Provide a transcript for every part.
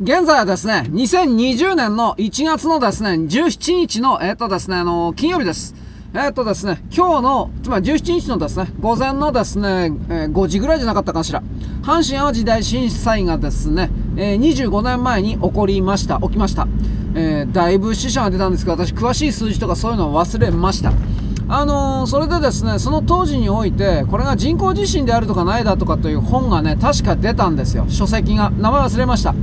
現在はですね、2020年の1月のですね、17日の、えっ、とですね、あの、金曜日です。えっ、とですね、今日の、つまり17日のですね、午前のですね、えー、5時ぐらいじゃなかったかしら。阪神淡路大震災がですね、えー、25年前に起こりました、起きました。えー、だいぶ死者が出たんですけど、私詳しい数字とかそういうのを忘れました。あのー、それでですね、その当時において、これが人工地震であるとかないだとかという本がね、確か出たんですよ。書籍が。名前忘れました。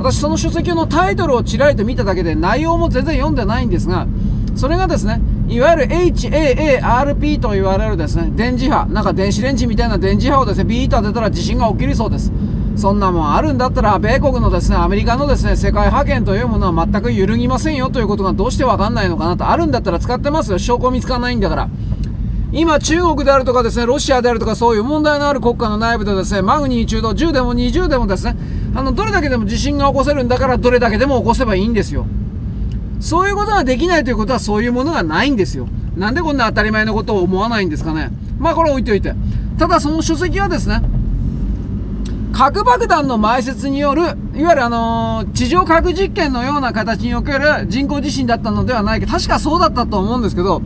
私その書籍のタイトルをちらりと見ただけで内容も全然読んでないんですが、それがですね、いわゆる HAARP と言われるですね、電磁波、なんか電子レンジみたいな電磁波をですね、ビーッと当てたら地震が起きるそうです。そんなもんあるんだったら、米国のですね、アメリカのですね、世界覇権というものは全く揺るぎませんよということがどうしてわかんないのかなと。あるんだったら使ってますよ。証拠見つかんないんだから。今、中国であるとかですね、ロシアであるとか、そういう問題のある国家の内部でですね、マグニチュード10でも20でもですね、あの、どれだけでも地震が起こせるんだから、どれだけでも起こせばいいんですよ。そういうことができないということは、そういうものがないんですよ。なんでこんな当たり前のことを思わないんですかね。まあ、これ置いといて。ただ、その書籍はですね、核爆弾の埋設による、いわゆるあのー、地上核実験のような形における人工地震だったのではないか、確かそうだったと思うんですけど、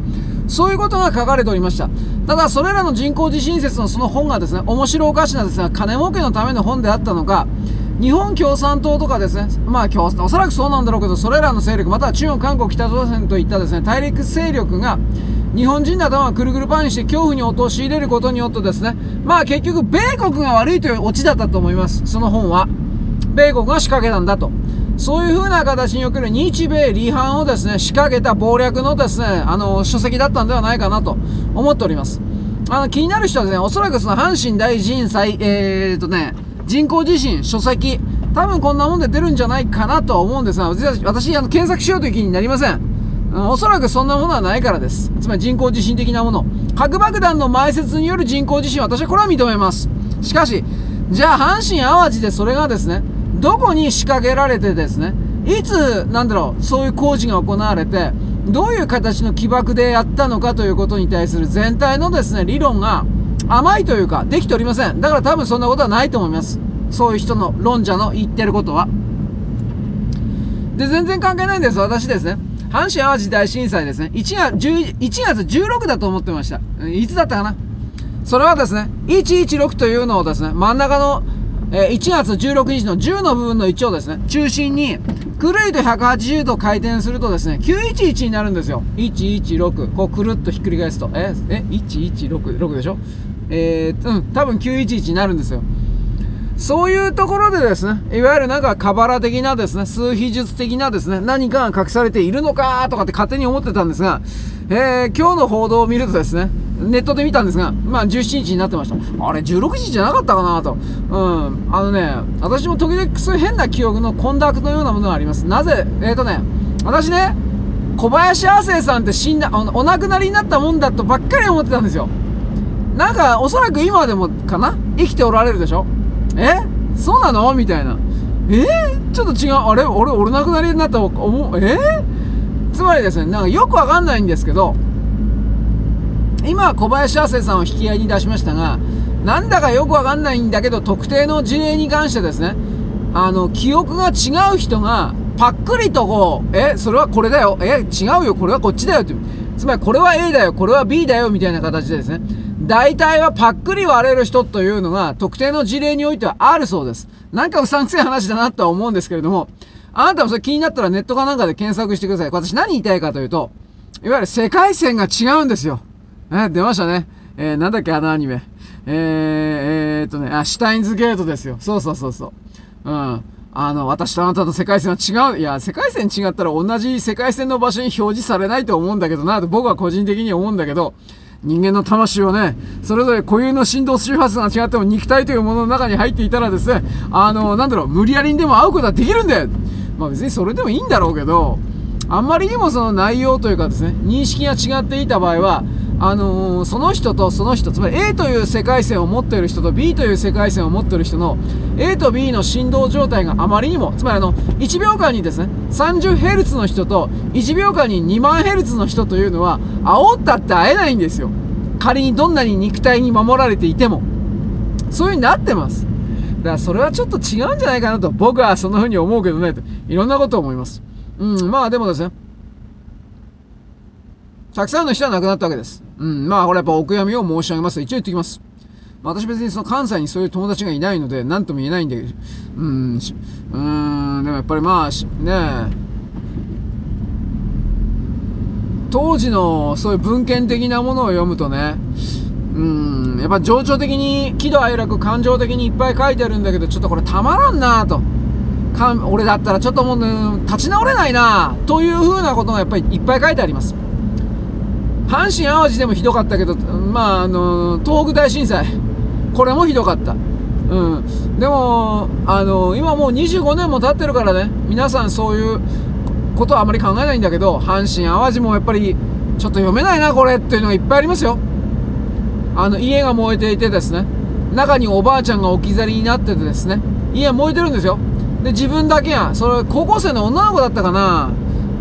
そういうことが書かれておりました。ただ、それらの人工地震説のその本がですね、面白おかしなですね、金儲けのための本であったのか、日本共産党とかですね、まあ、おそらくそうなんだろうけど、それらの勢力、または中国、韓国、北朝鮮といったですね、大陸勢力が、日本人の頭をくるくるパンにして恐怖に陥れることによってですね、まあ結局、米国が悪いというオチだったと思います。その本は。米国が仕掛けたんだと。そういう風な形における日米離反をですね、仕掛けた謀略のですね、あの、書籍だったんではないかなと思っております。あの、気になる人はですね、おそらくその阪神大震災、えーとね、人工地震、書籍、多分こんなもんで出るんじゃないかなとは思うんですが、私、あの、検索しようという気になりません。おそらくそんなものはないからです。つまり人工地震的なもの。核爆弾の埋設による人工地震、私はこれは認めます。しかし、じゃあ阪神淡路でそれがですね、どこに仕掛けられてですね、いつ、なんだろう、そういう工事が行われて、どういう形の起爆でやったのかということに対する全体のですね、理論が甘いというか、できておりません。だから多分そんなことはないと思います。そういう人の論者の言ってることは。で、全然関係ないんです。私ですね。阪神淡路大震災ですね。1月 ,1 月16だと思ってました。いつだったかなそれはですね、116というのをですね、真ん中のえ1月16日の10の部分の1をですね、中心に、くるりと180度回転するとですね、911になるんですよ。116。こうくるっとひっくり返すと。ええ ?116、6でしょ？えー、うん、多分911になるんですよ。そういうところでですね、いわゆるなんか、カバラ的なですね、数秘術的なですね、何かが隠されているのかとかって勝手に思ってたんですが、えー、今日の報道を見るとですね、ネットで見たんですが、まあ17日になってました。あれ、16時じゃなかったかなと。うん。あのね、私も時々そういう変な記憶の混濁のようなものがあります。なぜえっ、ー、とね、私ね、小林亜生さんって死んだ、お亡くなりになったもんだとばっかり思ってたんですよ。なんか、おそらく今でもかな？生きておられるでしょ？え？そうなの？みたいな。え？ー、ちょっと違う。あれ？俺、俺亡くなりになった思う、え？ー、つまりですね、なんかよくわかんないんですけど、今小林亜生さんを引き合いに出しましたが、なんだかよくわかんないんだけど、特定の事例に関してですね、あの、記憶が違う人が、パックリとこう、え、それはこれだよ、え、違うよ、これはこっちだよ、つまりこれは A だよ、これは B だよ、みたいな形でですね、大体はパックリ割れる人というのが、特定の事例においてはあるそうです。なんかうさんくせえ話だなとは思うんですけれども、あなたもそれ気になったらネットかなんかで検索してください。私何言いたいかというと、いわゆる世界線が違うんですよ。え、出ましたね。えー、なんだっけ、あのアニメ。えー、えー、っとね、あ、シュタインズゲートですよ。そうそうそうそう。うん。あの、私とあなたと世界線は違う。いや、世界線違ったら同じ世界線の場所に表示されないと思うんだけどな、と僕は個人的に思うんだけど、人間の魂をね、それぞれ固有の振動周波数が違っても肉体というものの中に入っていたらですね、あの、なんだろう、無理やりにでも会うことはできるんだよ。まあ別にそれでもいいんだろうけど、あんまりにもその内容というかですね、認識が違っていた場合は、あのー、その人とその人、つまり A という世界線を持っている人と B という世界線を持っている人の A と B の振動状態があまりにも、つまりあの、1秒間にですね、30Hz の人と1秒間に2万 Hz の人というのは、煽ったって会えないんですよ。仮にどんなに肉体に守られていても。そういう風になってます。だからそれはちょっと違うんじゃないかなと僕はそんな風に思うけどねといろんなことを思いますうんまあでもですねたくさんの人は亡くなったわけです。うん。まあこれやっぱお悔やみを申し上げます。一応言ってきます。私別にその関西にそういう友達がいないので何とも言えないんでうん。うん。でもやっぱりまあねえ。当時のそういう文献的なものを読むとねうん。やっぱ情緒的に喜怒哀楽感情的にいっぱい書いてあるんだけどちょっとこれたまらんなと。か俺だったらちょっともう、ね、立ち直れないなというふうなことがやっぱりいっぱい書いてあります。阪神・淡路でもひどかったけどまああの東北大震災。これもひどかった。うん。でもあの今もう25年も経ってるからね。皆さんそういうことはあまり考えないんだけど阪神・淡路もやっぱりちょっと読めないなこれっていうのがいっぱいありますよ。あの家が燃えていてですね。中におばあちゃんが置き去りになっててですね。家燃えてるんですよ。で自分だけがそれ高校生の女の子だったかな。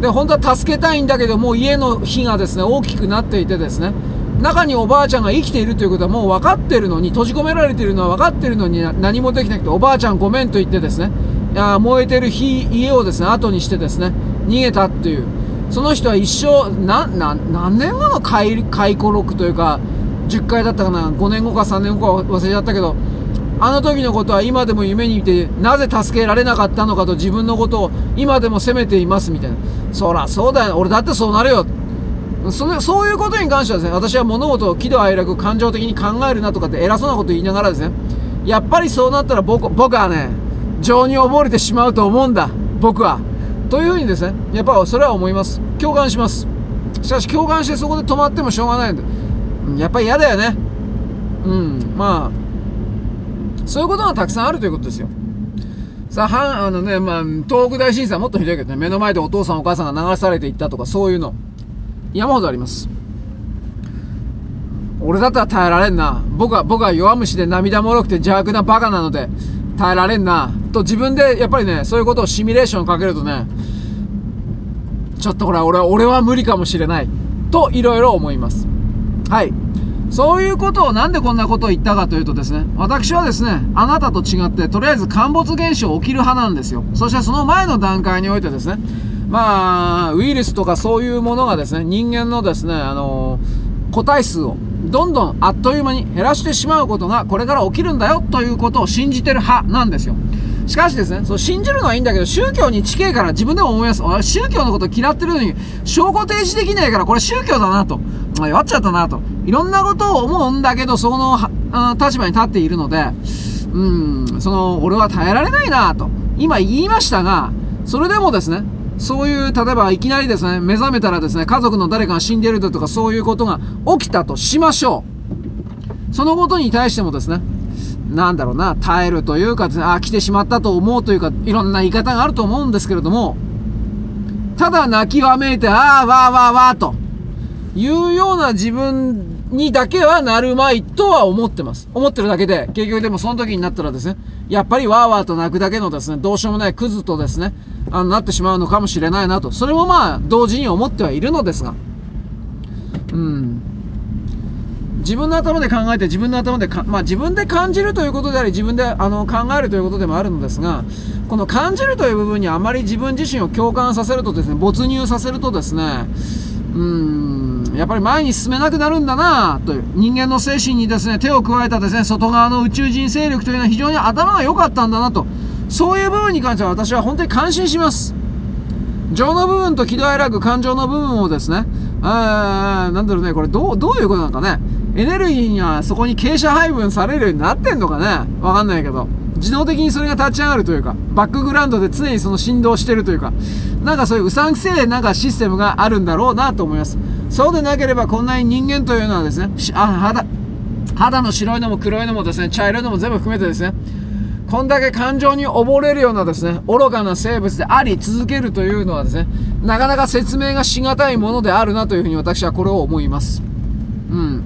で本当は助けたいんだけどもう家の火がですね大きくなっていてですね中におばあちゃんが生きているということはもう分かってるのに閉じ込められているのは分かってるのに何もできなくておばあちゃんごめんと言ってですねいや燃えてる火家をですね後にしてですね逃げたっていう。その人は一生なな何年後の回回顧録というか10回だったかな5年後か3年後か忘れちゃったけどあの時のことは今でも夢に見てなぜ助けられなかったのかと自分のことを今でも責めていますみたいな。そらそうだよ。俺だってそうなるよ。それそういうことに関してはですね私は物事を喜怒哀楽感情的に考えるなとかって偉そうなこと言いながらですね。やっぱりそうなったら僕僕はね情に溺れてしまうと思うんだ。僕は。というふうにですねやっぱそれは思います。共感します。しかし共感してそこで止まってもしょうがないんで。やっぱり嫌だよね。うんまあそういうことがたくさんあるということですよさあ、あのね、まあ、東北大震災もっとひどいけどね、目の前でお父さんお母さんが流されていったとか、そういうの、山ほどあります。俺だったら耐えられんな。僕は、僕は弱虫で涙もろくて邪悪なバカなので、耐えられんな。と自分で、やっぱりね、そういうことをシミュレーションかけるとね、ちょっとこれは俺は、俺は無理かもしれない。と、いろいろ思います。はい。そういうことをなんでこんなことを言ったかというとですね、私はですね、あなたと違って、とりあえず陥没現象起きる派なんですよ。そしてその前の段階においてですね、まあ、ウイルスとかそういうものがですね、人間のですね、あのー、個体数をどんどんあっという間に減らしてしまうことがこれから起きるんだよということを信じてる派なんですよ。しかしですね、そう信じるのはいいんだけど、宗教に近いから自分でも思います。宗教のこと嫌ってるのに、証拠提示できないから、これ宗教だなと。弱っちゃったなと。いろんなことを思うんだけど、その立場に立っているので、うん、その、俺は耐えられないなと。今言いましたが、それでもですね、そういう、例えばいきなりですね、目覚めたらですね、家族の誰かが死んでいるとかそういうことが起きたとしましょう。そのことに対してもですね、なんだろうな、耐えるというか、あ、来てしまったと思うというか、いろんな言い方があると思うんですけれども、ただ泣きわめいて、ああ、わーわーわーと、いうような自分にだけはなるまいとは思ってます。思ってるだけで、結局でもその時になったらですね、やっぱりわーわーと泣くだけのですね、どうしようもないクズとですね、あの、なってしまうのかもしれないなと。それもまあ、同時に思ってはいるのですが、うん。自分の頭で考えて自分の頭でかまあ、自分で感じるということであり自分であの考えるということでもあるのですがこの感じるという部分にあまり自分自身を共感させるとですね没入させるとですねうんやっぱり前に進めなくなるんだなという。人間の精神にですね手を加えたですね外側の宇宙人勢力というのは非常に頭が良かったんだなと。そういう部分に関しては私は本当に感心します。情の部分と喜怒哀楽感情の部分をですね。あなんだろうねこれどうどういうことなのかね。エネルギーがそこに傾斜配分されるようになってんのかね。わかんないけど。自動的にそれが立ち上がるというか、バックグラウンドで常にその振動してるというか、なんかそういううさんくせえなんかシステムがあるんだろうなと思います。そうでなければこんなに人間というのはですね、あ肌、肌の白いのも黒いのもですね、茶色いのも全部含めてですね、こんだけ感情に溺れるようなですね、愚かな生物であり続けるというのはですね、なかなか説明がしがたいものであるなというふうに私はこれを思います。うん。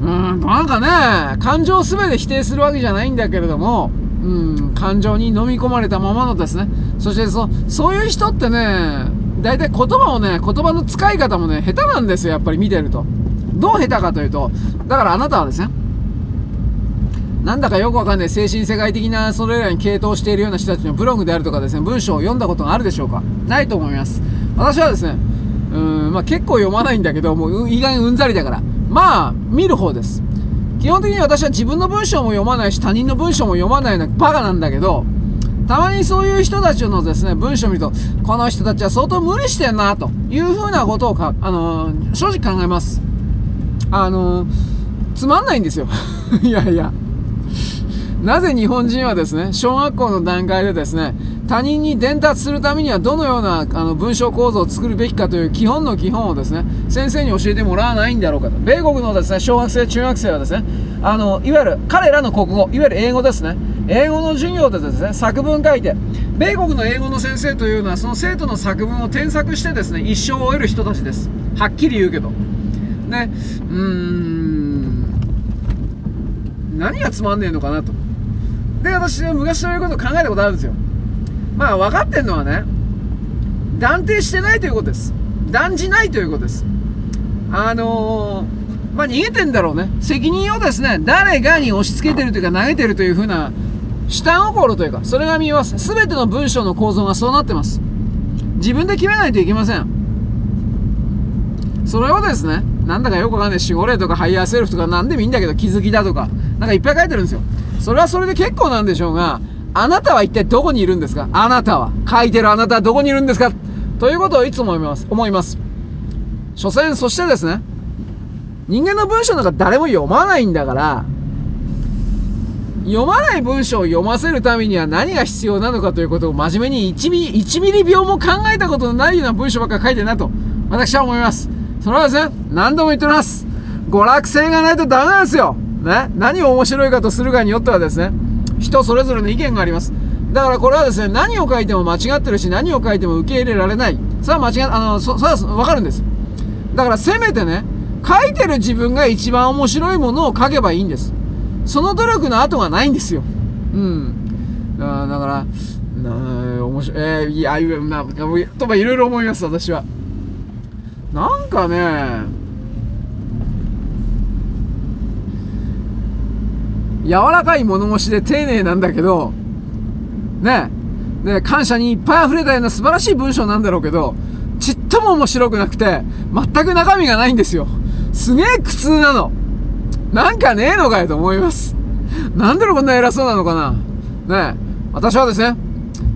うん、なんかね、感情すべて否定するわけじゃないんだけれども、うん、感情に飲み込まれたままのですね、そしてそそういう人ってね、大体言葉をね、言葉の使い方もね、下手なんですよ、やっぱり見てると。どう下手かというと、だからあなたはですね、なんだかよくわかんない精神世界的なそれらに傾倒しているような人たちのブログであるとかですね、文章を読んだことがあるでしょうか？ないと思います。私はですね、うん、まあ結構読まないんだけど、もう意外にうんざりだから、まあ、見る方です。基本的に私は自分の文章も読まないし、他人の文章も読まないのバカなんだけど、たまにそういう人たちのですね、文章を見ると、この人たちは相当無理してんな、というふうなことをか、あのー、正直考えます。あのー、つまんないんですよ。いやいや。なぜ日本人はですね、小学校の段階でですね、他人に伝達するためにはどのようなあの文章構造を作るべきかという基本の基本をですね、先生に教えてもらわないんだろうかと。米国のですね、小学生、中学生はですね、あの、いわゆる彼らの国語、いわゆる英語ですね。英語の授業でですね、作文書いて、米国の英語の先生というのはその生徒の作文を添削してですね、一生を終える人たちです。はっきり言うけど。ね、うーん、何がつまんねえのかなと。で、私は昔そういうことを考えたことあるんですよ。まあ分かってんのはね、断定してないということです。断じないということです。あのー、まあ逃げてんだろうね。責任をですね、誰がに押し付けてるというか投げてるというふうな下心というか、それが見えます。すべての文章の構造がそうなってます。自分で決めないといけません。それをですね、なんだかよくわかんない守護霊とかハイヤーセルフとか何でもいいんだけど気づきだとか、なんかいっぱい書いてるんですよ。それはそれで結構なんでしょうが、あなたは一体どこにいるんですか？あなたは。書いてるあなたはどこにいるんですか？ということをいつも思います。思います。所詮、そしてですね、人間の文章なんか誰も読まないんだから、読まない文章を読ませるためには何が必要なのかということを真面目に1ミリ、1ミリ秒も考えたことのないような文章ばっか書いてるなと、私は思います。それはですね、何度も言っております。娯楽性がないとダメなんですよ。ね、何を面白いかとするかによってはですね、人それぞれの意見があります。だからこれはですね、何を書いても間違ってるし、何を書いても受け入れられない。それは間違あの、そ、それはわかるんです。だからせめてね、書いてる自分が一番面白いものを書けばいいんです。その努力の後がないんですよ。うん。あだから、な面白い、えー、いや、な、とかいろいろ思います、私は。なんかね、柔らかい物腰で丁寧なんだけど、ね、で、感謝にいっぱい溢れたような素晴らしい文章なんだろうけど、ちっとも面白くなくて、全く中身がないんですよ。すげえ苦痛なの。なんかねえのかよと思います。なんでこんな偉そうなのかなねえ私はですね、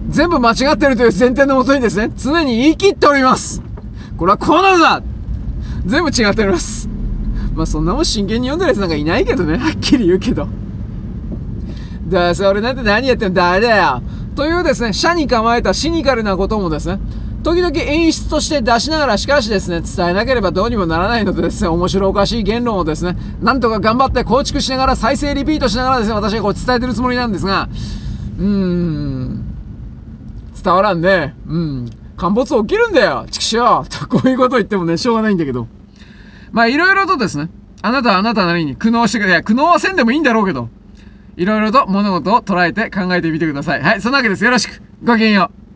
全部間違ってるという前提のもとにですね、常に言い切っております。これはこうなのだ全部違っております。まあそんなもん真剣に読んでるやつなんかいないけどね、はっきり言うけど。だそれなんて何やってんだあれだよ。というですね、社に構えたシニカルなこともですね、時々演出として出しながらしかしですね、伝えなければどうにもならないのでですね、面白おかしい言論をですね、なんとか頑張って構築しながら再生リピートしながらですね、私はこう伝えてるつもりなんですが、うーん、伝わらんね。うん。陥没起きるんだよ畜生とこういうこと言ってもね、しょうがないんだけど。まあ、いろいろとですね、あなたはあなたなりに苦悩してくれ、苦悩はせんでもいいんだろうけど、いろいろと物事を捉えて考えてみてください。はい、そんなわけです。よろしく。ごきげんよう。